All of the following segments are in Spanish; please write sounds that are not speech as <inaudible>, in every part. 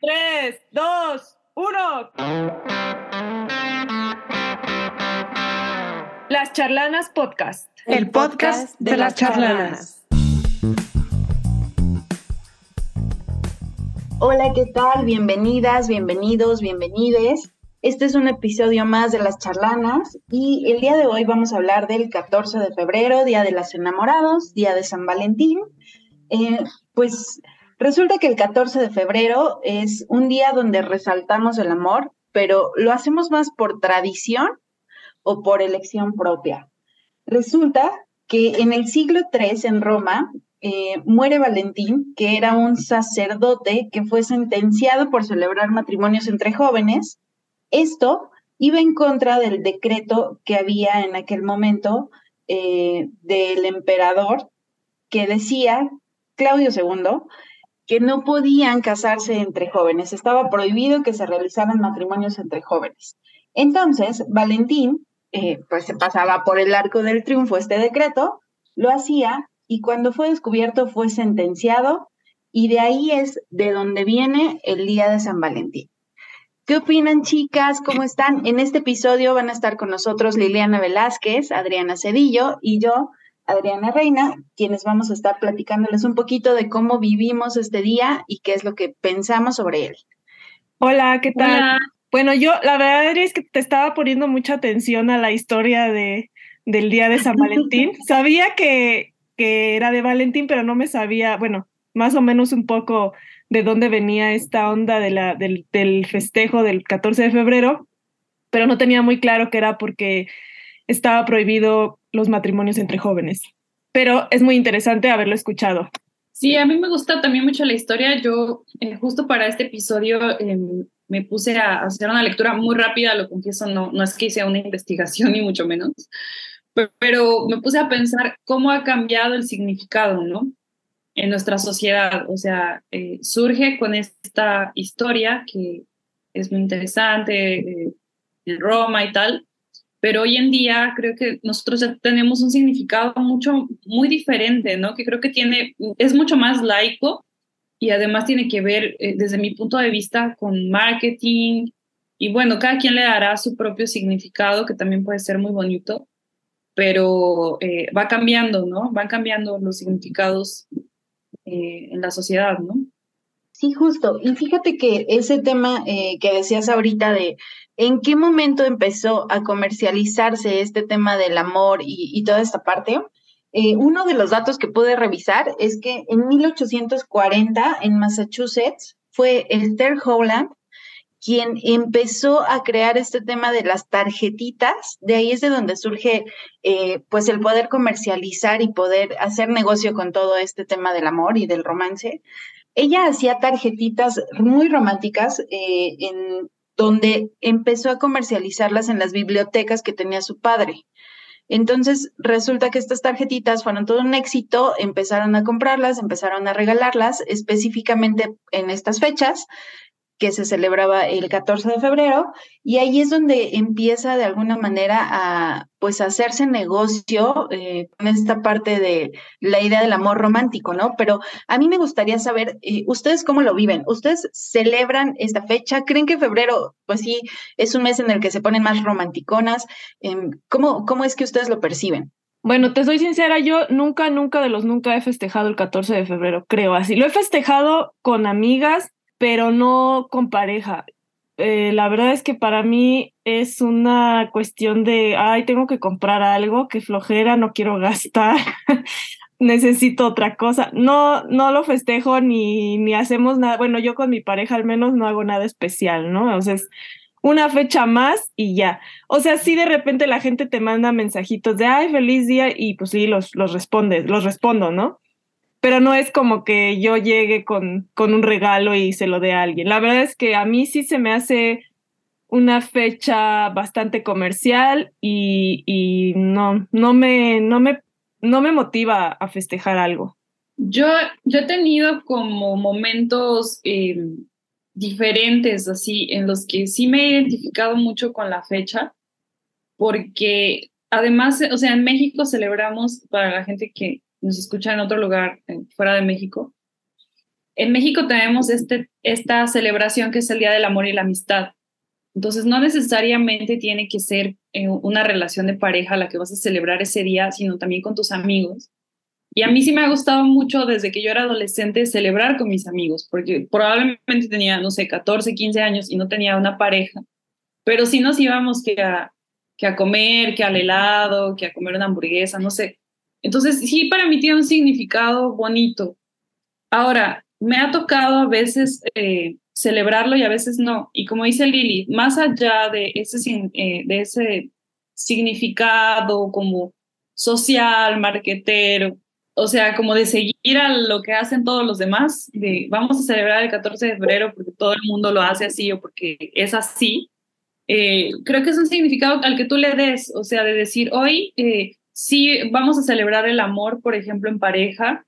3, 2, 1. Las Charlanas Podcast. El podcast de las charlanas. Hola, ¿qué tal? Bienvenidas, bienvenidos, bienvenides. Este es un episodio más de Las Charlanas y el día de hoy vamos a hablar del 14 de febrero, Día de los Enamorados, Día de San Valentín. Eh, pues Resulta que el 14 de febrero es un día donde resaltamos el amor, pero lo hacemos más por tradición o por elección propia. Resulta que en el siglo III en Roma eh, muere Valentín, que era un sacerdote que fue sentenciado por celebrar matrimonios entre jóvenes. Esto iba en contra del decreto que había en aquel momento eh, del emperador que decía, Claudio II, que no podían casarse entre jóvenes, estaba prohibido que se realizaran matrimonios entre jóvenes. Entonces, Valentín, eh, pues se pasaba por el arco del triunfo este decreto, lo hacía y cuando fue descubierto fue sentenciado y de ahí es de donde viene el Día de San Valentín. ¿Qué opinan chicas? ¿Cómo están? En este episodio van a estar con nosotros Liliana Velázquez, Adriana Cedillo y yo, Adriana Reina, quienes vamos a estar platicándoles un poquito de cómo vivimos este día y qué es lo que pensamos sobre él. Hola, ¿qué tal? Bueno, yo la verdad es que te estaba poniendo mucha atención a la historia de, del día de San Valentín. <laughs> sabía que, que era de Valentín, pero no me sabía, bueno, más o menos un poco de dónde venía esta onda de la, del, del festejo del 14 de febrero, pero no tenía muy claro que era porque estaba prohibido los matrimonios entre jóvenes. Pero es muy interesante haberlo escuchado. Sí, a mí me gusta también mucho la historia. Yo eh, justo para este episodio em, me puse a hacer una lectura muy rápida, lo confieso, no, no es que hice una investigación <laughs> ni mucho menos, pero, me puse a pensar cómo ha cambiado el significado, ¿no? En nuestra sociedad. O sea, eh, surge con esta historia que es muy interesante, eh, en Roma y tal, pero hoy en día creo que nosotros ya tenemos un significado mucho, muy diferente, ¿no? Que creo que tiene, es mucho más laico y además tiene que ver, eh, desde mi punto de vista, con marketing. Y bueno, cada quien le dará su propio significado, que también puede ser muy bonito, pero eh, va cambiando, ¿no? Van cambiando los significados eh, en la sociedad, ¿no? Sí, justo. Y fíjate que ese tema que decías ahorita de ¿En qué momento empezó a comercializarse este tema del amor y, toda esta parte? Eh, uno de los datos que pude revisar es que en 1840 en Massachusetts fue Esther Howland quien empezó a crear este tema de las tarjetitas, de ahí es de donde surge eh, pues el poder comercializar y poder hacer negocio con todo este tema del amor y del romance. Ella hacía tarjetitas muy románticas eh, en donde empezó a comercializarlas en las bibliotecas que tenía su padre. Entonces, resulta que estas tarjetitas fueron todo un éxito, empezaron a comprarlas, empezaron a regalarlas específicamente en estas fechas que se celebraba el 14 de febrero, y ahí es donde empieza de alguna manera a pues hacerse negocio eh, con esta parte de la idea del amor romántico, ¿no? Pero a mí me gustaría saber, eh, ¿ustedes cómo lo viven? ¿Ustedes celebran esta fecha? ¿Creen que febrero, pues sí, es un mes en el que se ponen más romanticonas? Em, ¿cómo, ¿Cómo es que ustedes lo perciben? Bueno, te soy sincera, yo nunca, nunca de los nunca he festejado el 14 de febrero, creo así. Lo he festejado con amigas, pero no con pareja. Eh, la verdad es que para mí es una cuestión de, ay, tengo que comprar algo, que flojera, no quiero gastar, <laughs> necesito otra cosa. No, no lo festejo ni, ni hacemos nada. Bueno, yo con mi pareja al menos no hago nada especial, ¿no? O sea, es una fecha más y ya. O sea, sí de repente la gente te manda mensajitos de, ay, feliz día y pues sí, los, los respondes, los respondo, ¿no? Pero no es como que yo llegue con, con un regalo y se lo dé a alguien. La verdad es que a mí sí se me hace una fecha bastante comercial y, y no, no, me, no, me, no me motiva a festejar algo. Yo, yo he tenido como momentos eh, diferentes, así, en los que sí me he identificado mucho con la fecha, porque además, o sea, en México celebramos, para la gente que nos escucha en otro lugar fuera de México, en México tenemos este, esta celebración que es el Día del Amor y la Amistad. Entonces, no necesariamente tiene que ser eh, una relación de pareja la que vas a celebrar ese día, sino también con tus amigos. Y a mí sí me ha gustado mucho desde que yo era adolescente celebrar con mis amigos, porque probablemente tenía, no sé, 14, 15 años y no tenía una pareja, pero sí nos íbamos que a, que a comer, que al helado, que a comer una hamburguesa, no sé. Entonces, sí, para mí tiene un significado bonito. Ahora, me ha tocado a veces eh, celebrarlo y a veces no. Y como dice Lili, más allá de ese, eh, de ese significado como social, marquetero, o sea, como de seguir a lo que hacen todos los demás, de vamos a celebrar el 14 de febrero porque todo el mundo lo hace así o porque es así, eh, creo que es un significado al que tú le des, o sea, de decir, hoy sí vamos a celebrar el amor, por ejemplo, en pareja,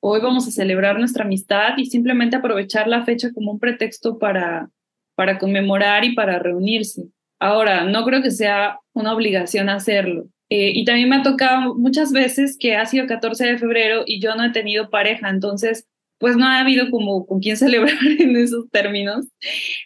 hoy vamos a celebrar nuestra amistad y simplemente aprovechar la fecha como un pretexto para, para conmemorar y para reunirse. Ahora, no creo que sea una obligación hacerlo. Eh, y también me ha tocado muchas veces que ha sido 14 de febrero y yo no he tenido pareja, entonces pues no ha habido como con quién <laughs> celebrar en esos términos.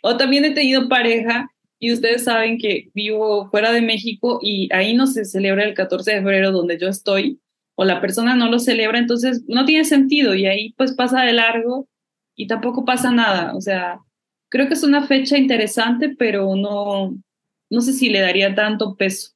O también he tenido pareja y ustedes saben que vivo fuera de México y ahí no se celebra el 14 de febrero donde yo estoy o la persona no lo celebra, entonces no tiene sentido y ahí pues pasa de largo y tampoco pasa nada. O sea, creo que es una fecha interesante, pero no, no sé si le daría tanto peso.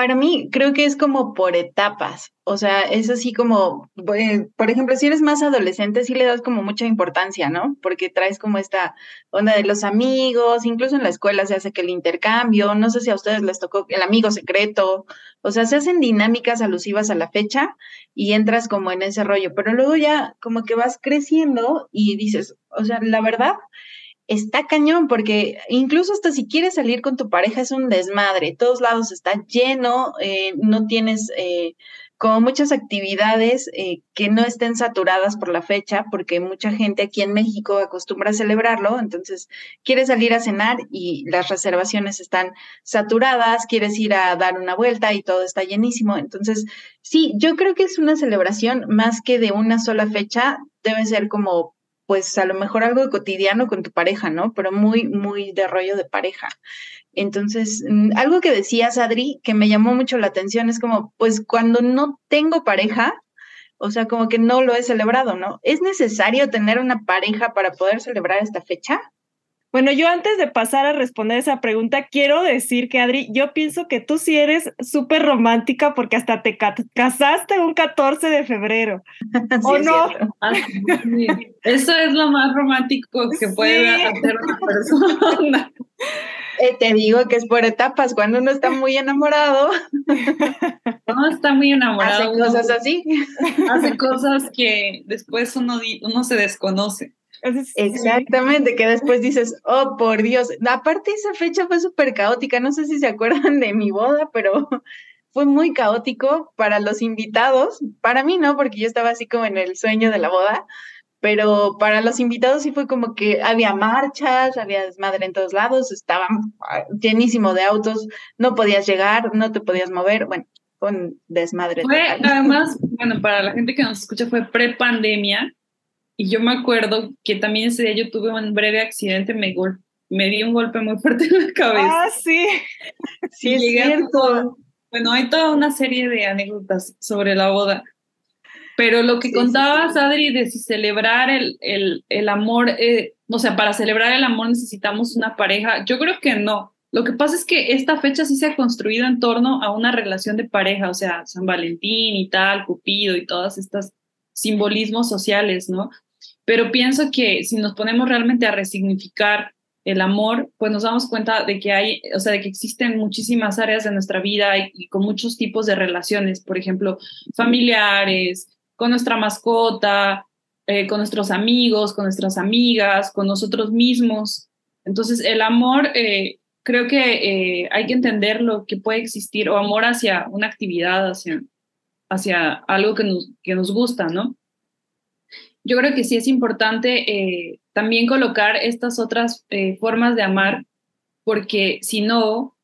Para mí, creo que es como por etapas. O sea, es así como, eh, por ejemplo, si eres más adolescente, sí le das como mucha importancia, ¿no? Porque traes como esta onda de los amigos, incluso en la escuela se hace que el intercambio, no sé si a ustedes les tocó el amigo secreto, o sea, se hacen dinámicas alusivas a la fecha y entras como en ese rollo, pero luego ya como que vas creciendo y dices, o sea, la verdad, está cañón, porque incluso hasta si quieres salir con tu pareja es un desmadre, todos lados está lleno, eh, no tienes eh, como muchas actividades eh, que no estén saturadas por la fecha, porque mucha gente aquí en México acostumbra a celebrarlo, entonces quieres salir a cenar y las reservaciones están saturadas, quieres ir a dar una vuelta y todo está llenísimo, entonces sí, yo creo que es una celebración más que de una sola fecha, debe ser como pues a lo mejor algo cotidiano con tu pareja, ¿no? Pero muy, muy de rollo de pareja. Entonces, mm, algo que decías, Adri, que me llamó mucho la atención es como, pues cuando no tengo pareja, o sea, como que no lo he celebrado, ¿no? ¿Es necesario tener una pareja para poder celebrar esta fecha? Bueno, yo antes de pasar a responder esa pregunta, quiero decir que Adri, yo pienso que tú sí eres súper romántica porque hasta te casaste un 14 de febrero. <laughs> ¿O no? Ah, Eso es lo más romántico que puede hacer una persona. <laughs> Eh, te digo que es por etapas, cuando uno está muy enamorado. <laughs> No está muy enamorado. Hace cosas así. Hace cosas que después uno, uno se desconoce. Exactamente, que después dices, oh, por Dios. Aparte, esa fecha fue súper caótica. No sé si se acuerdan de mi boda, pero <laughs> fue muy caótico para los invitados. Para mí no, porque yo estaba así como en el sueño de la boda, pero para los invitados sí fue como que había marchas, había desmadre en todos lados, estaba llenísimo de autos, no podías llegar, no te podías mover. Bueno, con desmadre. Fue, además, <laughs> bueno, para la gente que nos escucha, fue pre-pandemia y yo me acuerdo que también ese día yo tuve un breve accidente, me, me di un golpe muy <laughs> fuerte en la cabeza. Ah, sí. Sí, es cierto. bueno, hay toda una serie de anécdotas sobre la boda. Pero lo que contabas, Adri, de si celebrar el, el, el amor, eh, o sea, para celebrar el amor necesitamos una pareja, yo creo que no. Lo que pasa es que esta fecha sí se ha construido en torno a una relación de pareja, o sea, San Valentín y tal, Cupido y todas estas simbolismos sociales, ¿no? Pero pienso que si nos ponemos realmente a resignificar el amor, pues nos damos cuenta de que hay, o sea, de que existen muchísimas áreas de nuestra vida y, con muchos tipos de relaciones, por ejemplo, familiares, con nuestra mascota, eh, con nuestros amigos, con nuestras amigas, con nosotros mismos. Entonces, el amor, eh, creo que eh, hay que entender lo que puede existir, o amor hacia una actividad, hacia, hacia algo que nos, que nos gusta, ¿no? Yo creo que sí es importante eh, también colocar estas otras eh, formas de amar, porque si no,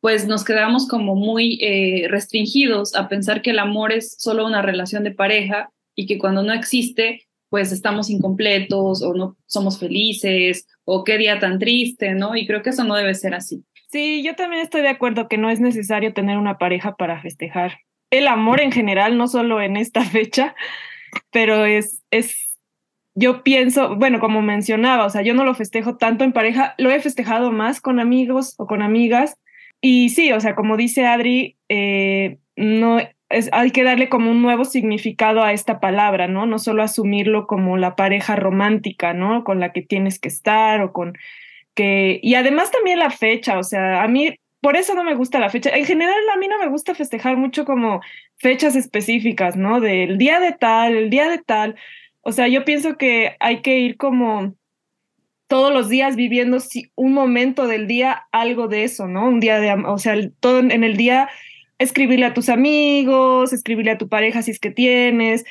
pues nos quedamos como muy eh, restringidos a pensar que el amor es solo una relación de pareja y que cuando no existe, pues estamos incompletos o no somos felices o qué día tan triste, ¿no? Y creo que eso no debe ser así. Sí, yo también estoy de acuerdo que no es necesario tener una pareja para festejar. El amor en general, no solo en esta <laughs> fecha, pero es, es, yo pienso, bueno, como mencionaba, o sea, yo no lo festejo tanto en pareja, lo he festejado más con amigos o con amigas. Y sí, o sea, como dice Adri, eh, no, hay que darle como un nuevo significado a esta palabra, ¿no? No solo asumirlo como la pareja romántica, ¿no? Con la que tienes que estar o con que... Y además también la fecha, o sea, a mí, por eso no me gusta la fecha. En general, a mí no me gusta festejar mucho como fechas específicas, ¿no? Del día de tal, el día de tal. O sea, yo pienso que hay que ir como todos los días viviendo un momento del día algo de eso, ¿no? Un día de, o sea, todo en el día escribirle a tus amigos, escribirle a tu pareja si es que tienes,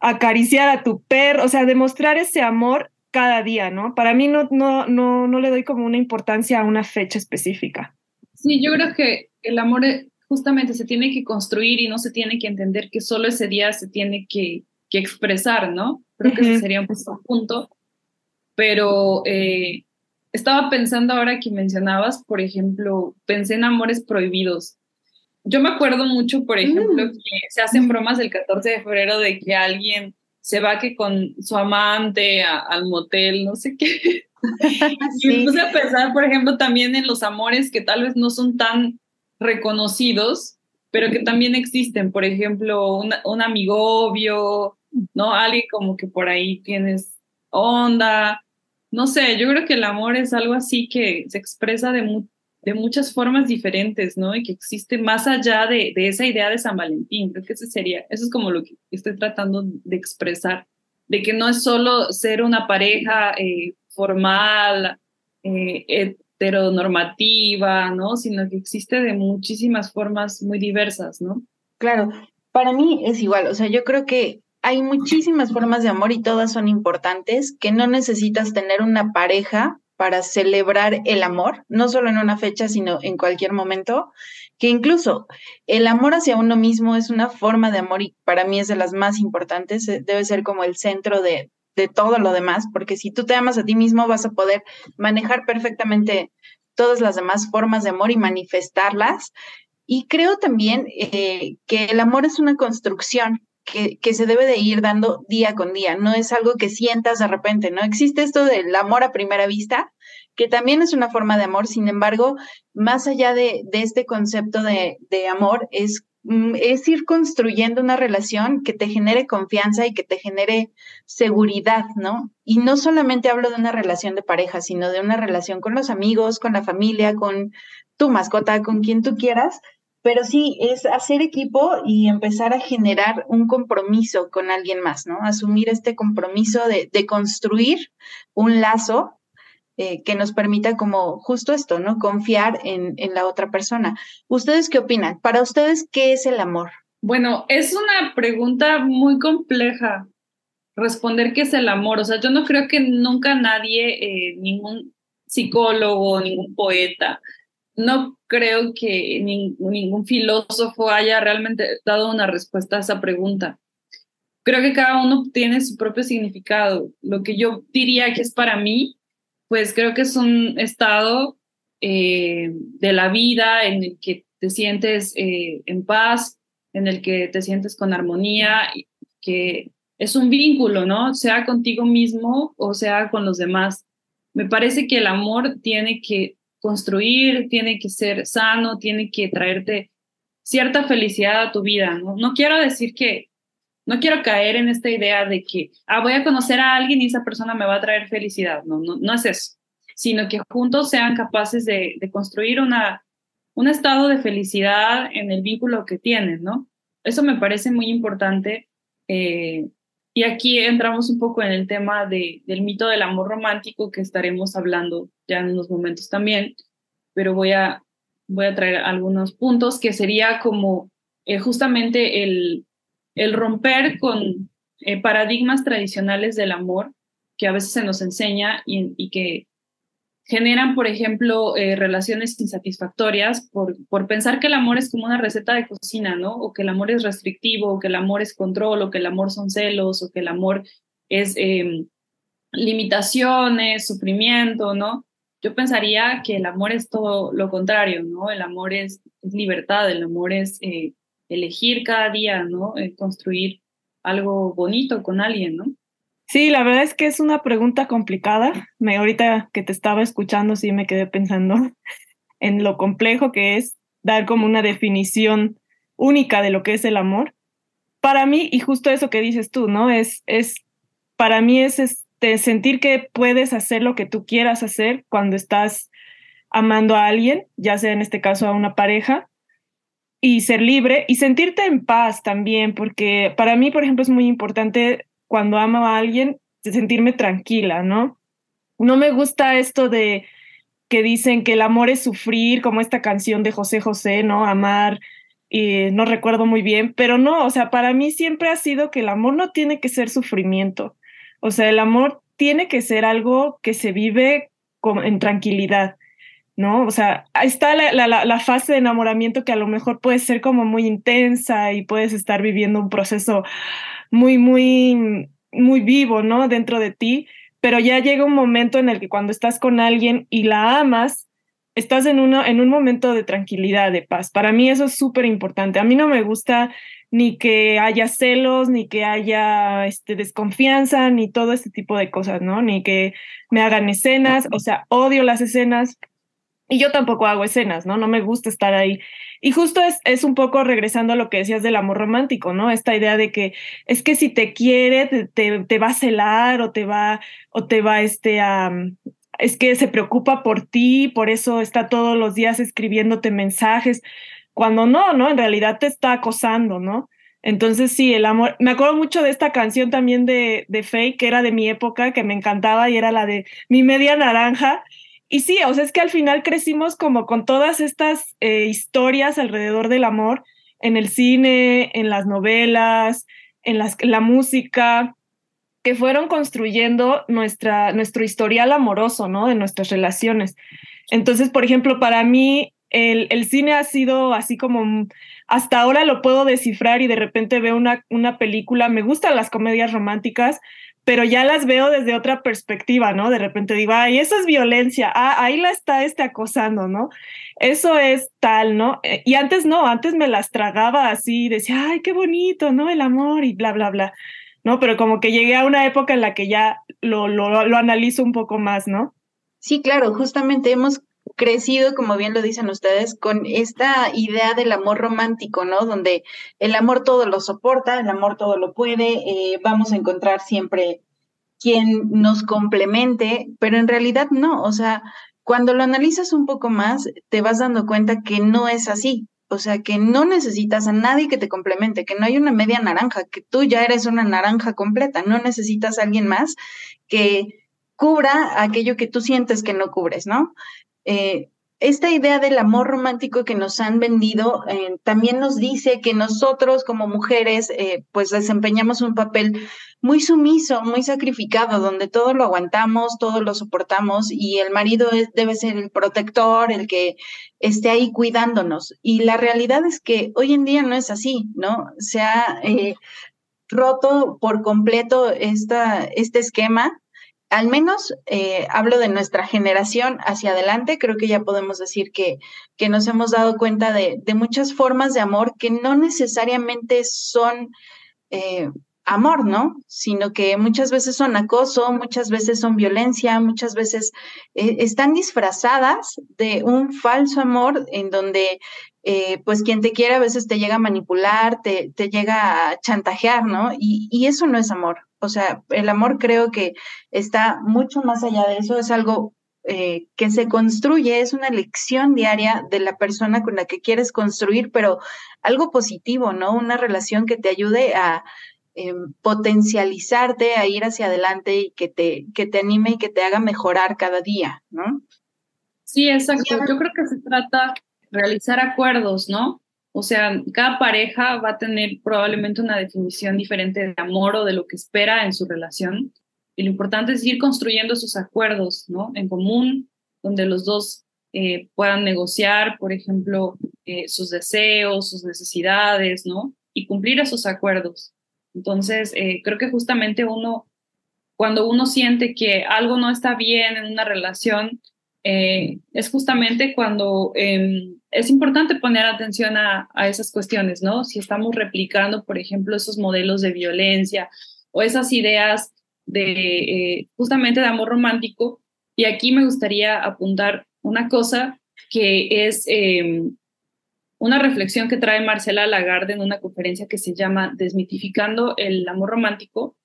acariciar a tu perro, o sea, demostrar ese amor cada día, ¿no? Para mí no, no, no, no le doy como una importancia a una fecha específica. Sí, yo creo que el amor eh, justamente se tiene que construir y no se tiene que entender que solo ese día se tiene que, que expresar, ¿no? Creo que ese sería un punto. Pero eh, estaba pensando ahora que mencionabas, por ejemplo, pensé en amores prohibidos yo me acuerdo mucho, por ejemplo, mm. que se hacen bromas el 14 de febrero de que alguien se va que con su amante al motel, no sé qué. <laughs> Y me puse a pensar, por ejemplo, también en los amores que tal vez no son tan reconocidos, pero que también existen. Por ejemplo, un, un obvio, ¿no? Alguien como que por ahí tienes onda. No sé, yo creo que el amor es algo así que se expresa de, de muchas formas diferentes, ¿no? Y que existe más allá de, de, esa idea de San Valentín. Creo que ese sería, eso es como lo que estoy tratando de expresar, de que no es solo ser una pareja eh, formal, eh, heteronormativa, ¿no? Sino que existe de muchísimas formas muy diversas, ¿no? Claro, para mí es igual, o sea, yo creo que hay muchísimas formas de amor y todas son importantes, que no necesitas tener una pareja para celebrar el amor, no solo en una fecha, sino en cualquier momento, que incluso el amor hacia uno mismo es una forma de amor y para mí es de las más importantes, eh, debe ser como el centro de, de todo lo demás, porque si tú te amas a ti mismo vas a poder manejar perfectamente todas las demás formas de amor y manifestarlas. Y creo también eh, que el amor es una construcción, que, se debe de ir dando día con día, no es algo que sientas de repente, ¿no? Existe esto del amor a primera vista, que también es una forma de amor, sin embargo, más allá de, este concepto de, de amor, es, es ir construyendo una relación que te genere confianza y que te genere seguridad, ¿no? Y no solamente hablo de una relación de pareja, sino de una relación con los amigos, con la familia, con tu mascota, con quien tú quieras, pero sí es hacer equipo y empezar a generar un compromiso con alguien más, ¿no? Asumir este compromiso de, construir un lazo eh, que nos permita como justo esto, ¿no? Confiar en, en la otra persona. ¿Ustedes qué opinan? Para ustedes, ¿qué es el amor? Bueno, es una pregunta muy compleja responder qué es el amor. O sea, yo no creo que nunca nadie, eh, ningún psicólogo, ningún poeta, no creo que ningún filósofo haya realmente dado una respuesta a esa pregunta. Creo que cada uno tiene su propio significado. Lo que yo diría que es para mí, pues creo que es un estado eh, de la vida en el que te sientes eh, en paz, en el que te sientes con armonía, que es un vínculo, ¿no? Sea contigo mismo o sea con los demás. Me parece que el amor tiene que construir, tiene que ser sano, tiene que traerte cierta felicidad a tu vida. No, no quiero decir que, no quiero caer en esta idea de que, ah, voy a conocer a alguien y esa persona me va a traer felicidad. No, no, no es eso, sino que juntos sean capaces de, de construir una, un estado de felicidad en el vínculo que tienen, ¿no? Eso me parece muy importante. Eh, y aquí entramos un poco en el tema de, del mito del amor romántico que estaremos hablando ya en unos momentos también, pero voy a, voy a traer algunos puntos que sería como eh, justamente el, el romper con eh, paradigmas tradicionales del amor que a veces se nos enseña y, que generan, por ejemplo, eh, relaciones insatisfactorias por, por pensar que el amor es como una receta de cocina, ¿no? O que el amor es restrictivo, o que el amor es control, o que el amor son celos, o que el amor es em, limitaciones, sufrimiento, ¿no? Yo pensaría que el amor es todo lo contrario, ¿no? El amor es, libertad, el amor es eh, elegir cada día, ¿no? Eh, construir algo bonito con alguien, ¿no? Sí, la verdad es que es una pregunta complicada. Me ahorita que te estaba escuchando sí me quedé pensando <laughs> en lo complejo que es dar como una definición única de lo que es el amor. Para mí, y justo eso que dices tú, ¿no? Es, es para mí es este, sentir que puedes hacer lo que tú quieras hacer cuando estás amando a alguien, ya sea en este caso a una pareja, y ser libre y sentirte en paz también, porque para mí, por ejemplo, es muy importante cuando amo a alguien sentirme tranquila, ¿no? No me gusta esto de que dicen que el amor es sufrir, como esta canción de José José, ¿no? Amar, y no recuerdo muy bien, pero no, o sea, para mí siempre ha sido que el amor no tiene que ser sufrimiento, o sea, el amor tiene que ser algo que se vive en tranquilidad. ¿No? O sea, está la, la, la, fase de enamoramiento que a lo mejor puede ser como muy intensa y puedes estar viviendo un proceso muy, muy, muy vivo, ¿no? Dentro de ti, pero ya llega un momento en el que cuando estás con alguien y la amas, estás en, uno, en un momento de tranquilidad, de paz. Para mí eso es súper importante. A mí no me gusta ni que haya celos, ni que haya este, desconfianza, ni todo este tipo de cosas, ¿no? Ni que me hagan escenas, o sea, odio las escenas, y yo tampoco hago escenas, ¿no? No me gusta estar ahí. Y justo es, es un poco regresando a lo que decías del amor romántico, ¿no? Esta idea de que es que si te quiere, te, te, va a celar o te va, o te va este, a... es que se preocupa por ti, por eso está todos los días escribiéndote mensajes, cuando no, ¿no? En realidad te está acosando, ¿no? Entonces sí, el amor, me acuerdo mucho de esta canción también de, de Faye, que era de mi época, que me encantaba y era la de Mi media naranja, y sí, o sea, es que al final crecimos como con todas estas eh, historias alrededor del amor en el cine, en las novelas, en, las, la música, que fueron construyendo nuestra, nuestro historial amoroso, ¿no? De nuestras relaciones. Entonces, por ejemplo, para mí el, el, cine ha sido así como hasta ahora lo puedo descifrar y de repente veo una, una película, me gustan las comedias románticas, pero ya las veo desde otra perspectiva, ¿no? De repente digo, ay, eso es violencia, ah, ahí la está este acosando, ¿no? Eso es tal, ¿no? Eh, y antes no, antes me las tragaba así, decía, ay, qué bonito, ¿no? El amor y bla, bla, bla, ¿no? Pero como que llegué a una época en la que ya lo, lo, lo analizo un poco más, ¿no? Sí, claro, justamente hemos crecido, como bien lo dicen ustedes, con esta idea del amor romántico, ¿no? Donde el amor todo lo soporta, el amor todo lo puede, eh, vamos a encontrar siempre quien nos complemente, pero en realidad no, o sea, cuando lo analizas un poco más, te vas dando cuenta que no es así, o sea, que no necesitas a nadie que te complemente, que no hay una media naranja, que tú ya eres una naranja completa, no necesitas a alguien más que cubra aquello que tú sientes que no cubres, ¿no? Eh, esta idea del amor romántico que nos han vendido eh, también nos dice que nosotros como mujeres eh, pues desempeñamos un papel muy sumiso, muy sacrificado, donde todo lo aguantamos, todo lo soportamos y el marido debe ser el protector, el que esté ahí cuidándonos. Y la realidad es que hoy en día no es así, ¿no? Se ha roto por completo esta, este esquema al menos eh, hablo de nuestra generación hacia adelante, creo que ya podemos decir que, que nos hemos dado cuenta de, muchas formas de amor que no necesariamente son eh, amor, ¿no? Sino que muchas veces son acoso, muchas veces son violencia, muchas veces eh, están disfrazadas de un falso amor en donde pues quien te quiere a veces te llega a manipular, te, llega a chantajear, ¿no? Y eso no es amor. O sea, el amor creo que está mucho más allá de eso, es algo eh, que se construye, es una lección diaria de la persona con la que quieres construir, pero algo positivo, ¿no? Una relación que te ayude a eh, potencializarte, a ir hacia adelante y que te, que te anime y que te haga mejorar cada día, ¿no? Sí, exacto. Yo creo que se trata de realizar acuerdos, ¿no? O sea, cada pareja va a tener probablemente una definición diferente de amor o de lo que espera en su relación. Y lo importante es ir construyendo esos acuerdos, ¿no? En común, donde los dos eh, puedan negociar, por ejemplo, eh, sus deseos, sus necesidades, ¿no? Y cumplir esos acuerdos. Entonces, eh, creo que justamente uno cuando uno siente que algo no está bien en una relación, eh, es justamente cuando em, es importante poner atención a, esas cuestiones, ¿no? Si estamos replicando, por ejemplo, esos modelos de violencia o esas ideas de eh, justamente de amor romántico. Y aquí me gustaría apuntar una cosa que es em, una reflexión que trae Marcela Lagarde en una conferencia que se llama Desmitificando el amor romántico.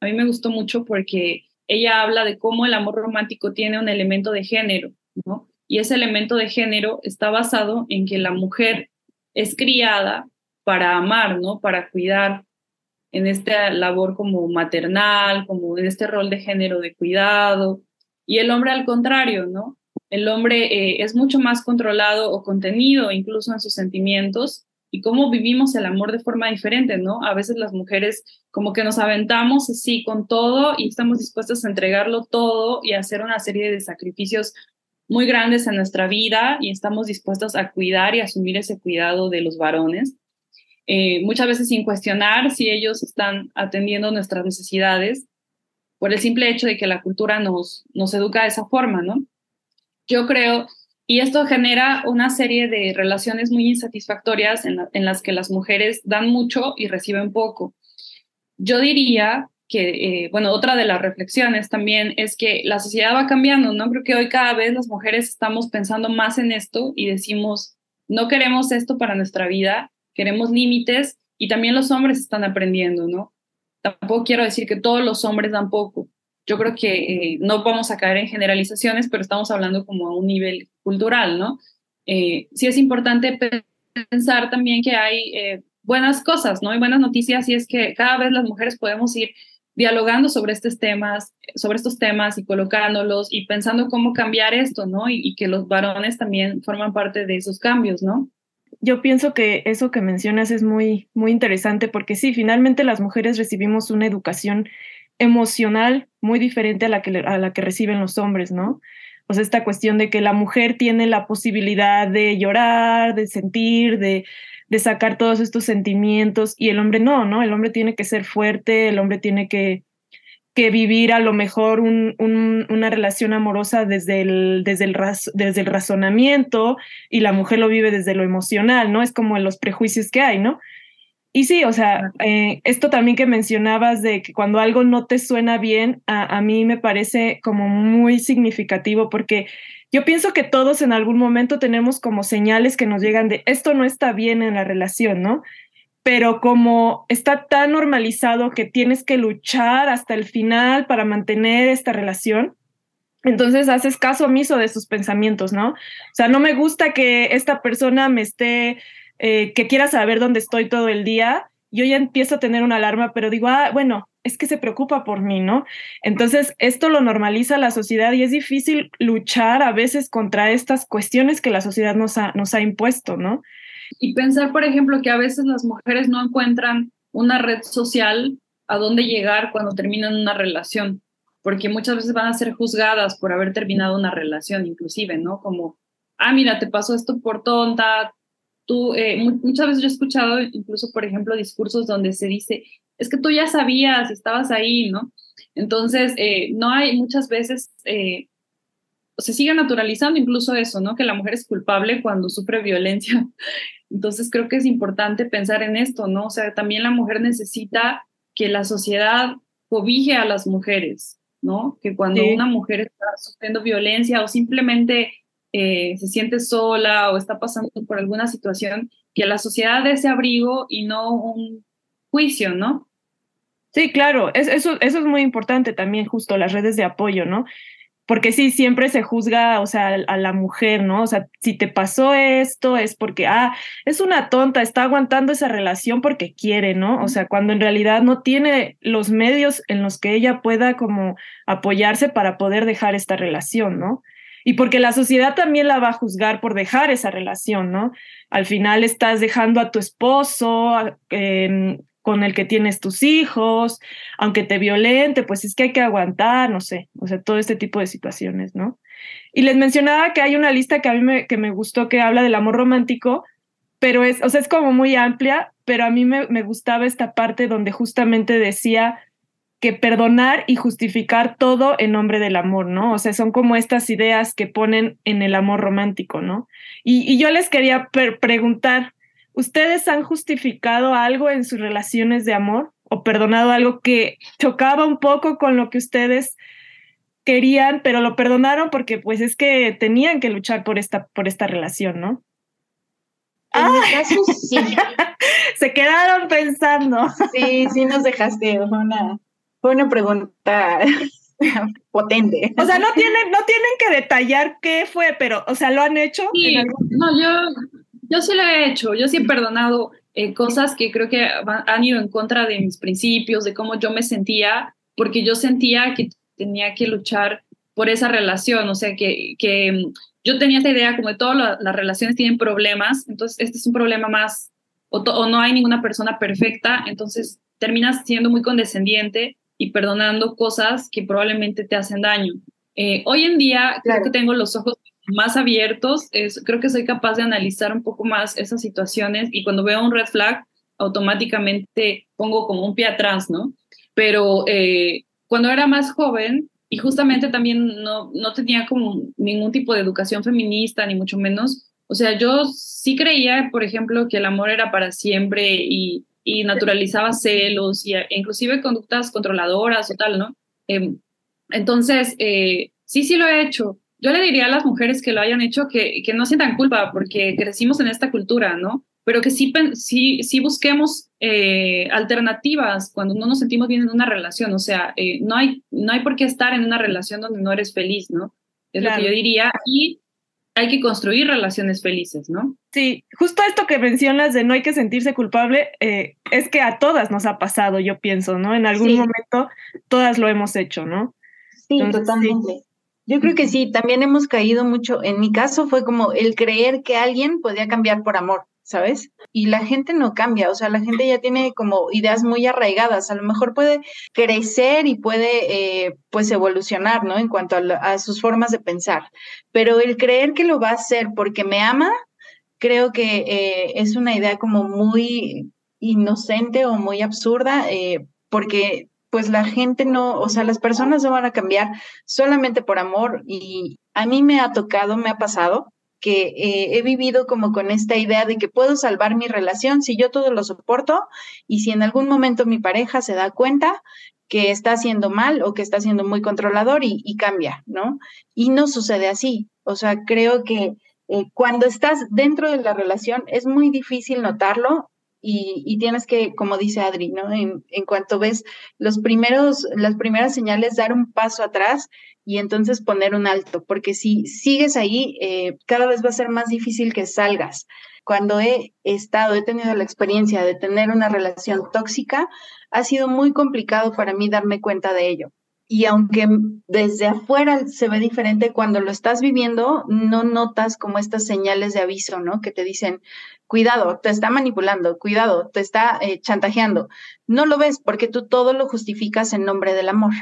A mí me gustó mucho porque ella habla de cómo el amor romántico tiene un elemento de género, ¿no? Y ese elemento de género está basado en que la mujer es criada para amar, ¿no? Para cuidar en esta labor como maternal, como en este rol de género de cuidado. Y el hombre al contrario, ¿no? El hombre eh, es mucho más controlado o contenido incluso en sus sentimientos y cómo vivimos el amor de forma diferente, ¿no? A veces las mujeres como que nos aventamos así con todo y estamos dispuestas a entregarlo todo y hacer una serie de sacrificios muy grandes en nuestra vida y estamos dispuestos a cuidar y asumir ese cuidado de los varones, eh, muchas veces sin cuestionar si ellos están atendiendo nuestras necesidades por el simple hecho de que la cultura nos, nos educa de esa forma, ¿no? Yo creo, y esto genera una serie de relaciones muy insatisfactorias en, las que las mujeres dan mucho y reciben poco. Yo diría que, eh, bueno, otra de las reflexiones también es que la sociedad va cambiando, ¿no? Creo que hoy cada vez las mujeres estamos pensando más en esto y decimos, no queremos esto para nuestra vida, queremos límites y también los hombres están aprendiendo, ¿no? Tampoco quiero decir que todos los hombres dan poco. Yo creo que eh, no vamos a caer en generalizaciones, pero estamos hablando como a un nivel cultural, ¿no? Eh, sí es importante pensar también que hay buenas cosas, ¿no? Hay buenas noticias y es que cada vez las mujeres podemos ir dialogando sobre estos temas, sobre estos temas y colocándolos y pensando cómo cambiar esto, ¿no? Y, que los varones también forman parte de esos cambios, ¿no? Yo pienso que eso que mencionas es muy, muy interesante porque sí, finalmente las mujeres recibimos una educación emocional muy diferente a la que, a la que reciben los hombres, ¿no? Sea, esta cuestión de que la mujer tiene la posibilidad de llorar, de sentir, de, de sacar todos estos sentimientos y el hombre no, ¿no? El hombre tiene que ser fuerte, el hombre tiene que, que vivir a lo mejor un, una relación amorosa desde el, desde, el desde el razonamiento y la mujer lo vive desde lo emocional, ¿no? Es como los prejuicios que hay, ¿no? Y sí, o sea, eh, esto también que mencionabas de que cuando algo no te suena bien, a, a mí me parece como muy significativo porque yo pienso que todos en algún momento tenemos como señales que nos llegan de esto no está bien en la relación, ¿no? Pero como está tan normalizado que tienes que luchar hasta el final para mantener esta relación, entonces haces caso omiso de sus pensamientos, ¿no? O sea, no me gusta que esta persona me esté, eh, que quiera saber dónde estoy todo el día. Yo ya empiezo a tener una alarma, pero digo, ah, bueno, es que se preocupa por mí, ¿no? Entonces, esto lo normaliza la sociedad y es difícil luchar a veces contra estas cuestiones que la sociedad nos ha, nos ha impuesto, ¿no? Y pensar, por ejemplo, que a veces las mujeres no encuentran una red social a dónde llegar cuando terminan una relación, porque muchas veces van a ser juzgadas por haber terminado una relación, inclusive, ¿no? Como, ah, mira, te pasó esto por tonta, tú, eh, muchas veces yo he escuchado incluso, por ejemplo, discursos donde se dice, es que tú ya sabías, estabas ahí, ¿no? Entonces, eh, no hay muchas veces, eh, se sigue naturalizando incluso eso, ¿no? Que la mujer es culpable cuando sufre violencia. <laughs> Entonces, creo que es importante pensar en esto, ¿no? O sea, también la mujer necesita que la sociedad cobije a las mujeres, ¿no? Que cuando una mujer está sufriendo violencia o simplemente eh, se siente sola o está pasando por alguna situación, que la sociedad dé ese abrigo y no un juicio, ¿no? Sí, claro, eso, eso es muy importante también, justo las redes de apoyo, ¿no? Porque sí, siempre se juzga, o sea, a la mujer, ¿no? O sea, si te pasó esto es porque, ah, es una tonta, está aguantando esa relación porque quiere, ¿no? O sea, cuando en realidad no tiene los medios en los que ella pueda como apoyarse para poder dejar esta relación, ¿no? Y porque la sociedad también la va a juzgar por dejar esa relación, ¿no? Al final estás dejando a tu esposo, eh, con el que tienes tus hijos, aunque te violente, pues es que hay que aguantar, no sé, o sea, todo este tipo de situaciones, ¿no? Y les mencionaba que hay una lista que a mí me, que me gustó que habla del amor romántico, pero es, o sea, es como muy amplia, pero a mí me, me gustaba esta parte donde justamente decía que perdonar y justificar todo en nombre del amor, ¿no? O sea, son como estas ideas que ponen en el amor romántico, ¿no? Y, yo les quería preguntar, ¿ustedes han justificado algo en sus relaciones de amor o perdonado algo que chocaba un poco con lo que ustedes querían, pero lo perdonaron porque pues es que tenían que luchar por esta, por esta relación, ¿no? En mi ah. caso, sí. <laughs> Se quedaron pensando. Sí, sí nos dejaste una, fue una pregunta <laughs> potente. O sea, no tienen, no tienen que detallar qué fue, pero, o sea, ¿lo han hecho? Sí, no, yo, yo sí lo he hecho, yo sí he perdonado eh, cosas que creo que han ido en contra de mis principios, de cómo yo me sentía, porque yo sentía que tenía que luchar por esa relación, o sea, que, que mm, yo tenía esta idea como de todas las relaciones tienen problemas, entonces este es un problema más, o, o no hay ninguna persona perfecta, entonces terminas siendo muy condescendiente y perdonando cosas que probablemente te hacen daño. Eh, hoy en día creo que tengo los ojos más abiertos, es, creo que soy capaz de analizar un poco más esas situaciones y cuando veo un red flag, automáticamente pongo como un pie atrás, ¿no? Pero eh, cuando era más joven y justamente también no, no tenía como ningún tipo de educación feminista, ni mucho menos, o sea, yo sí creía, por ejemplo, que el amor era para siempre y y naturalizaba celos y, e inclusive conductas controladoras o tal, ¿no? Em, entonces, eh, sí, sí lo he hecho. Yo le diría a las mujeres que lo hayan hecho que, que no sientan culpa porque crecimos en esta cultura, ¿no? Pero que sí, sí, sí busquemos eh, alternativas cuando no nos sentimos bien en una relación. O sea, eh, no, hay, no hay por qué estar en una relación donde no eres feliz, ¿no? Es lo que yo diría. Y hay que construir relaciones felices, ¿no? Sí, justo esto que mencionas de no hay que sentirse culpable, eh, es que a todas nos ha pasado, yo pienso, ¿no? En algún momento todas lo hemos hecho, ¿no? Sí, totalmente. Yo creo que sí, también hemos caído mucho, en mi caso fue como el creer que alguien podía cambiar por amor. ¿Sabes? Y la gente no cambia, o sea, la gente ya tiene como ideas muy arraigadas, a lo mejor puede crecer y puede, eh, pues, evolucionar, ¿no? En cuanto a, sus formas de pensar, pero el creer que lo va a hacer porque me ama, creo que eh, es una idea como muy inocente o muy absurda, eh, porque pues la gente no, o sea, las personas no van a cambiar solamente por amor y a mí me ha tocado, me ha pasado que eh, he vivido como con esta idea de que puedo salvar mi relación si yo todo lo soporto y si en algún momento mi pareja se da cuenta que está haciendo mal o que está siendo muy controlador y, cambia, ¿no? Y no sucede así. O sea, creo que eh, cuando estás dentro de la relación es muy difícil notarlo y, tienes que, como dice Adri, ¿no? En, en, cuanto ves los primeros, las primeras señales, dar un paso atrás y entonces poner un alto, porque si sigues ahí, eh, cada vez va a ser más difícil que salgas. Cuando he estado, he tenido la experiencia de tener una relación tóxica, ha sido muy complicado para mí darme cuenta de ello. Y aunque desde afuera se ve diferente, cuando lo estás viviendo, no notas como estas señales de aviso, ¿no? Que te dicen, cuidado, te está manipulando, cuidado, te está eh, chantajeando. No lo ves porque tú todo lo justificas en nombre del amor.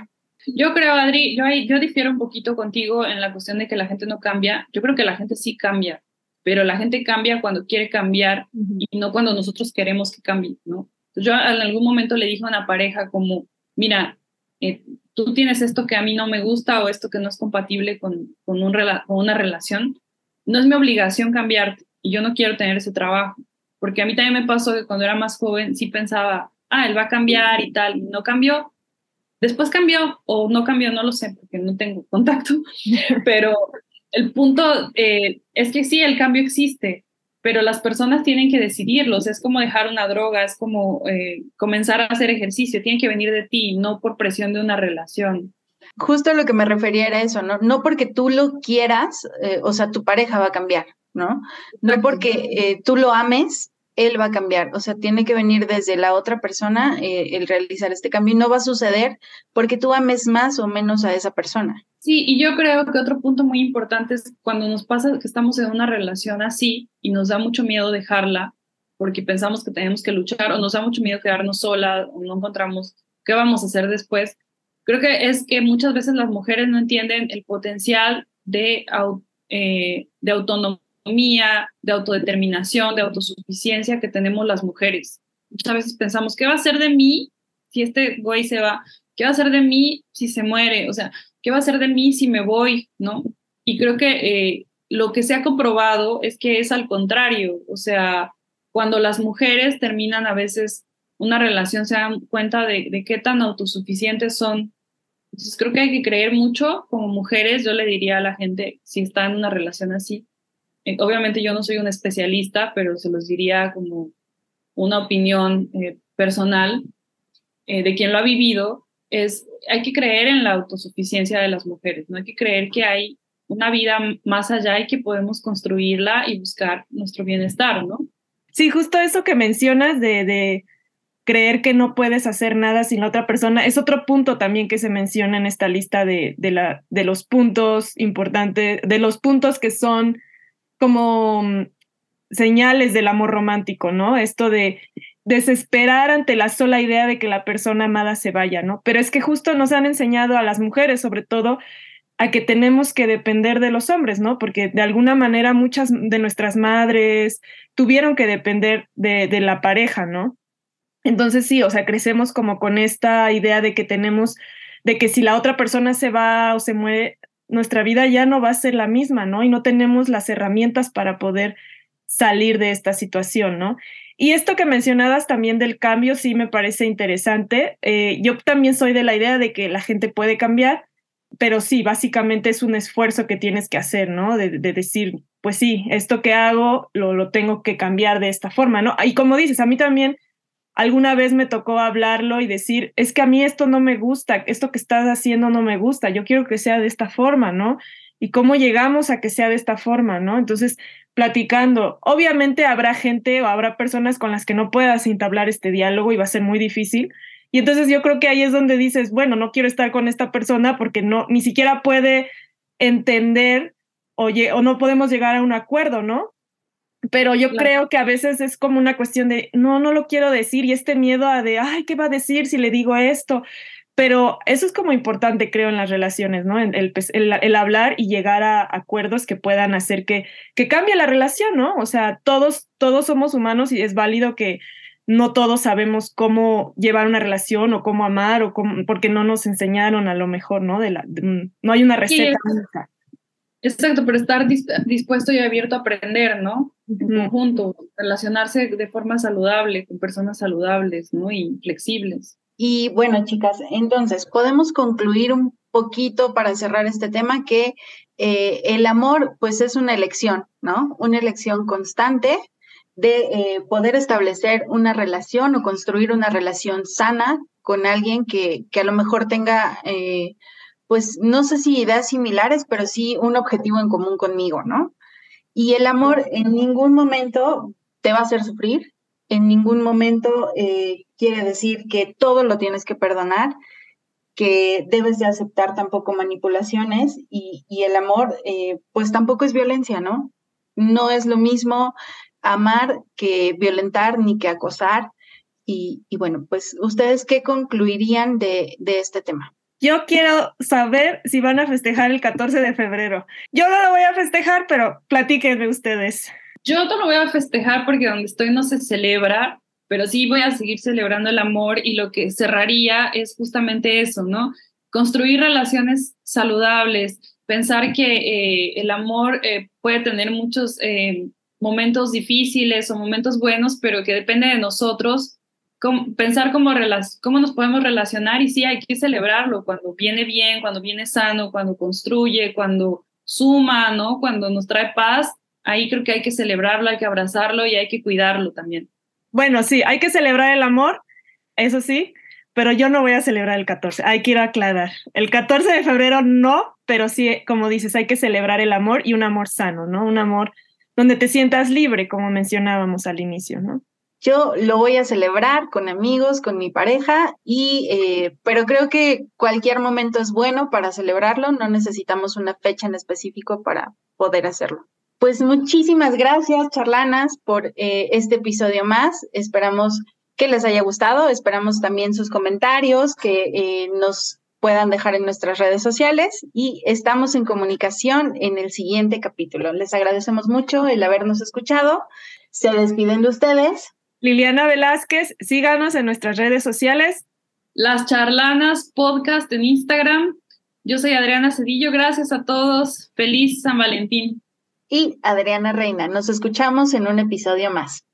Yo creo, Adri, yo, yo difiero un poquito contigo en la cuestión de que la gente no cambia. Yo creo que la gente sí cambia, pero la gente cambia cuando quiere cambiar y no cuando nosotros queremos que cambie, ¿no? Yo en algún momento le dije a una pareja como, mira, eh, tú tienes esto que a mí no me gusta o esto que no es compatible con, con, un con una relación, no es mi obligación cambiarte y yo no quiero tener ese trabajo, porque a mí también me pasó que cuando era más joven sí pensaba, ah, él va a cambiar y tal, y no cambió. Después cambió o no cambió, no lo sé, porque no tengo contacto, <laughs> pero el punto eh, es que sí, el cambio existe, pero las personas tienen que decidirlos. Es como dejar una droga, es como eh, comenzar a hacer ejercicio, tiene que venir de ti, no por presión de una relación. Justo lo que me refería era eso, ¿no? No porque tú lo quieras, eh, o sea, tu pareja va a cambiar, ¿no? No porque eh, tú lo ames, él va a cambiar. O sea, tiene que venir desde la otra persona el realizar este cambio y no va a suceder porque tú ames más o menos a esa persona. Sí, y yo creo que otro punto muy importante es cuando nos pasa que estamos en una relación así y nos da mucho miedo dejarla porque pensamos que tenemos que luchar o nos da mucho miedo quedarnos sola o no encontramos qué vamos a hacer después. Creo que es que muchas veces las mujeres no entienden el potencial de, eh, de autonomía, de autodeterminación, de autosuficiencia que tenemos las mujeres. Muchas veces pensamos, ¿qué va a ser de mí si este güey se va? ¿qué va a ser de mí si se muere? O sea, ¿qué va a ser de mí si me voy? ¿No? Y creo que eh, lo que se ha comprobado es que es al contrario, o sea, cuando las mujeres terminan a veces una relación se dan cuenta de, de qué tan autosuficientes son. Entonces creo que hay que creer mucho como mujeres, yo le diría a la gente, si está en una relación así, obviamente yo no soy un especialista, pero se los diría como una opinión eh, personal eh, de quien lo ha vivido, es hay que creer en la autosuficiencia de las mujeres, no hay que creer que hay una vida más allá y que podemos construirla y buscar nuestro bienestar, ¿no? Sí, justo eso que mencionas de, de creer que no puedes hacer nada sin otra persona es otro punto también que se menciona en esta lista de, de, la, de los puntos importantes, de los puntos que son como mm, señales del amor romántico, ¿no? Esto de desesperar ante la sola idea de que la persona amada se vaya, ¿no? Pero es que justo nos han enseñado a las mujeres, sobre todo, a que tenemos que depender de los hombres, ¿no? Porque de alguna manera muchas de nuestras madres tuvieron que depender de, de la pareja, ¿no? Entonces sí, o sea, crecemos como con esta idea de que tenemos, de que si la otra persona se va o se muere, nuestra vida ya no va a ser la misma, ¿no? Y no tenemos las herramientas para poder salir de esta situación, ¿no? Y esto que mencionabas también del cambio sí me parece interesante. Eh, yo también soy de la idea de que la gente puede cambiar, pero sí, básicamente es un esfuerzo que tienes que hacer, ¿no? De, de decir, pues sí, esto que hago lo, lo tengo que cambiar de esta forma, ¿no? Y como dices, a mí también alguna vez me tocó hablarlo y decir, es que a mí esto no me gusta, esto que estás haciendo no me gusta, yo quiero que sea de esta forma, ¿no? Y cómo llegamos a que sea de esta forma, ¿no? Entonces, platicando, obviamente habrá gente o habrá personas con las que no puedas entablar este diálogo y va a ser muy difícil. Y entonces yo creo que ahí es donde dices, bueno, no quiero estar con esta persona porque no, ni siquiera puede entender oye, o no podemos llegar a un acuerdo, ¿no? Pero yo creo que a veces es como una cuestión de, no, no lo quiero decir y este miedo a de, ay, ¿qué va a decir si le digo esto? Pero eso es como importante, creo, en las relaciones, ¿no? El, pues, el, el, hablar y llegar a acuerdos que puedan hacer que, que cambie la relación, ¿no? O sea, todos, todos somos humanos y es válido que no todos sabemos cómo llevar una relación o cómo amar o cómo, porque no nos enseñaron a lo mejor, ¿no? De la, de, no hay una receta única. Exacto, pero estar dispuesto y abierto a aprender, ¿no? En conjunto, relacionarse de forma saludable con personas saludables, ¿no? Y flexibles. Y bueno, chicas, entonces podemos concluir un poquito para cerrar este tema que eh, el amor, pues es una elección, ¿no? Una elección constante de eh, poder establecer una relación o construir una relación sana con alguien que, que a lo mejor tenga eh, pues no sé si ideas similares, pero sí un objetivo en común conmigo, ¿no? Y el amor en ningún momento te va a hacer sufrir, en ningún momento eh, quiere decir que todo lo tienes que perdonar, que debes de aceptar tampoco manipulaciones y, y el amor eh, pues tampoco es violencia, ¿no? No es lo mismo amar que violentar ni que acosar. Y, y bueno, pues ustedes qué concluirían de, de este tema. Yo quiero saber si van a festejar el 14 de febrero. Yo no lo voy a festejar, pero platíquenme ustedes. Yo no lo voy a festejar porque donde estoy no se celebra, pero sí voy a seguir celebrando el amor y lo que cerraría es justamente eso, ¿no? Construir relaciones saludables, pensar que eh, el amor eh, puede tener muchos eh, momentos difíciles o momentos buenos, pero que depende de nosotros pensar cómo, cómo nos podemos relacionar y sí, hay que celebrarlo cuando viene bien, cuando viene sano, cuando construye, cuando suma, ¿no? Cuando nos trae paz, ahí creo que hay que celebrarlo, hay que abrazarlo y hay que cuidarlo también. Bueno, sí, hay que celebrar el amor, eso sí, pero yo no voy a celebrar el 14, hay que ir a aclarar. El 14 de febrero no, pero sí, como dices, hay que celebrar el amor y un amor sano, ¿no? Un amor donde te sientas libre, como mencionábamos al inicio, ¿no? Yo lo voy a celebrar con amigos, con mi pareja, y, eh, pero creo que cualquier momento es bueno para celebrarlo, no necesitamos una fecha en específico para poder hacerlo. Pues muchísimas gracias, charlanas, por eh, este episodio más. Esperamos que les haya gustado, esperamos también sus comentarios, que eh, nos puedan dejar en nuestras redes sociales y estamos en comunicación en el siguiente capítulo. Les agradecemos mucho el habernos escuchado. Se despiden de ustedes. Liliana Velázquez, síganos en nuestras redes sociales. Las Charlanas Podcast en Instagram. Yo soy Adriana Cedillo. Gracias a todos. Feliz San Valentín. Y Adriana Reina. Nos escuchamos en un episodio más.